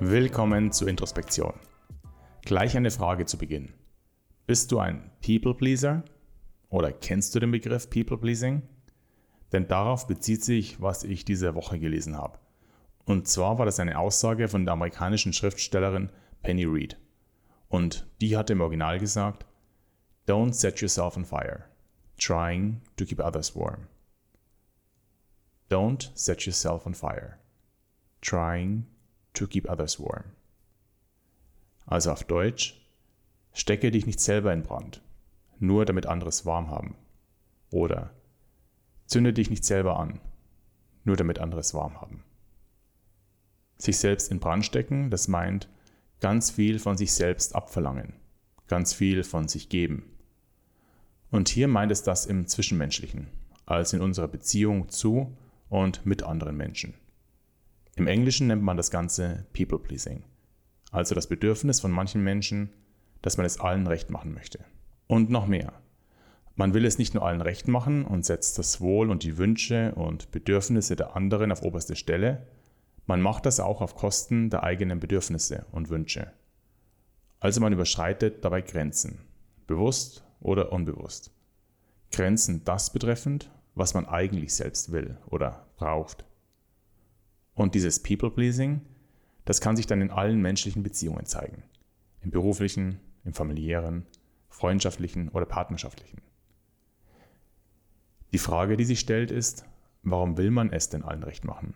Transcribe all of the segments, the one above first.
Willkommen zur Introspektion. Gleich eine Frage zu Beginn. Bist du ein People Pleaser? Oder kennst du den Begriff People Pleasing? Denn darauf bezieht sich, was ich diese Woche gelesen habe. Und zwar war das eine Aussage von der amerikanischen Schriftstellerin Penny Reed. Und die hatte im Original gesagt, Don't set yourself on fire, trying to keep others warm. Don't set yourself on fire, trying to keep others warm. Also auf Deutsch, stecke dich nicht selber in Brand, nur damit andere es warm haben. Oder zünde dich nicht selber an, nur damit andere es warm haben. Sich selbst in Brand stecken, das meint ganz viel von sich selbst abverlangen, ganz viel von sich geben. Und hier meint es das im Zwischenmenschlichen, als in unserer Beziehung zu und mit anderen Menschen. Im Englischen nennt man das Ganze People Pleasing, also das Bedürfnis von manchen Menschen, dass man es allen recht machen möchte. Und noch mehr. Man will es nicht nur allen recht machen und setzt das Wohl und die Wünsche und Bedürfnisse der anderen auf oberste Stelle, man macht das auch auf Kosten der eigenen Bedürfnisse und Wünsche. Also man überschreitet dabei Grenzen, bewusst oder unbewusst. Grenzen das betreffend, was man eigentlich selbst will oder braucht. Und dieses People-Pleasing, das kann sich dann in allen menschlichen Beziehungen zeigen. Im beruflichen, im familiären, freundschaftlichen oder partnerschaftlichen. Die Frage, die sich stellt, ist, warum will man es denn allen recht machen?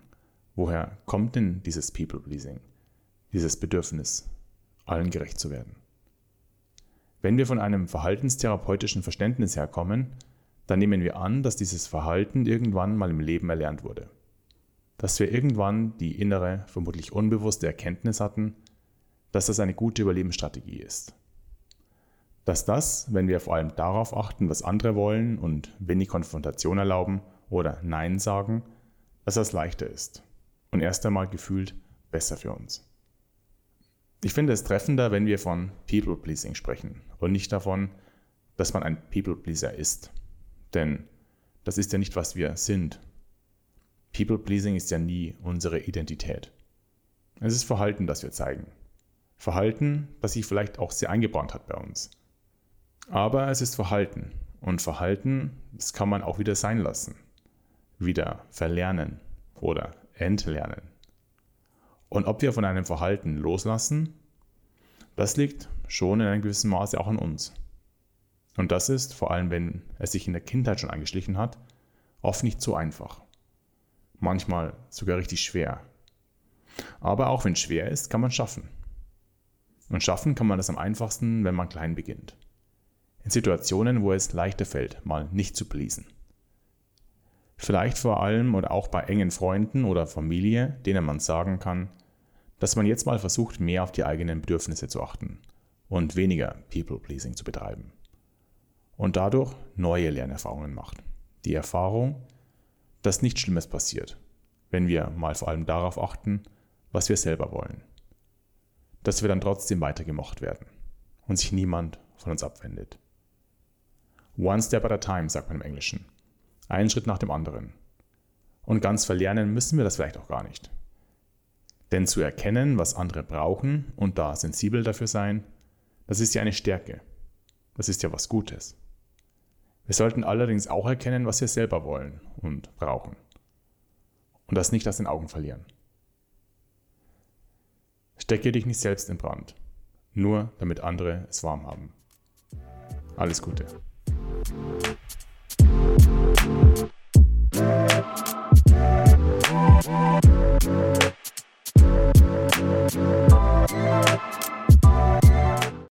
Woher kommt denn dieses People-Pleasing, dieses Bedürfnis, allen gerecht zu werden? Wenn wir von einem verhaltenstherapeutischen Verständnis herkommen, dann nehmen wir an, dass dieses Verhalten irgendwann mal im Leben erlernt wurde dass wir irgendwann die innere, vermutlich unbewusste Erkenntnis hatten, dass das eine gute Überlebensstrategie ist. Dass das, wenn wir vor allem darauf achten, was andere wollen und wenig Konfrontation erlauben oder Nein sagen, dass das leichter ist und erst einmal gefühlt besser für uns. Ich finde es treffender, wenn wir von People-Pleasing sprechen und nicht davon, dass man ein People-Pleaser ist. Denn das ist ja nicht, was wir sind People-Pleasing ist ja nie unsere Identität. Es ist Verhalten, das wir zeigen. Verhalten, das sich vielleicht auch sehr eingebrannt hat bei uns. Aber es ist Verhalten. Und Verhalten, das kann man auch wieder sein lassen. Wieder verlernen oder entlernen. Und ob wir von einem Verhalten loslassen, das liegt schon in einem gewissen Maße auch an uns. Und das ist, vor allem wenn es sich in der Kindheit schon angeschlichen hat, oft nicht so einfach manchmal sogar richtig schwer. Aber auch wenn es schwer ist, kann man schaffen. Und schaffen kann man das am einfachsten, wenn man klein beginnt. In Situationen, wo es leichter fällt, mal nicht zu pleasen. Vielleicht vor allem oder auch bei engen Freunden oder Familie, denen man sagen kann, dass man jetzt mal versucht, mehr auf die eigenen Bedürfnisse zu achten und weniger People-Pleasing zu betreiben. Und dadurch neue Lernerfahrungen macht. Die Erfahrung, dass nichts Schlimmes passiert, wenn wir mal vor allem darauf achten, was wir selber wollen. Dass wir dann trotzdem weitergemocht werden und sich niemand von uns abwendet. One step at a time, sagt man im Englischen. Einen Schritt nach dem anderen. Und ganz verlernen müssen wir das vielleicht auch gar nicht. Denn zu erkennen, was andere brauchen und da sensibel dafür sein, das ist ja eine Stärke. Das ist ja was Gutes. Wir sollten allerdings auch erkennen, was wir selber wollen und brauchen. Und das nicht aus den Augen verlieren. Stecke dich nicht selbst in Brand, nur damit andere es warm haben. Alles Gute.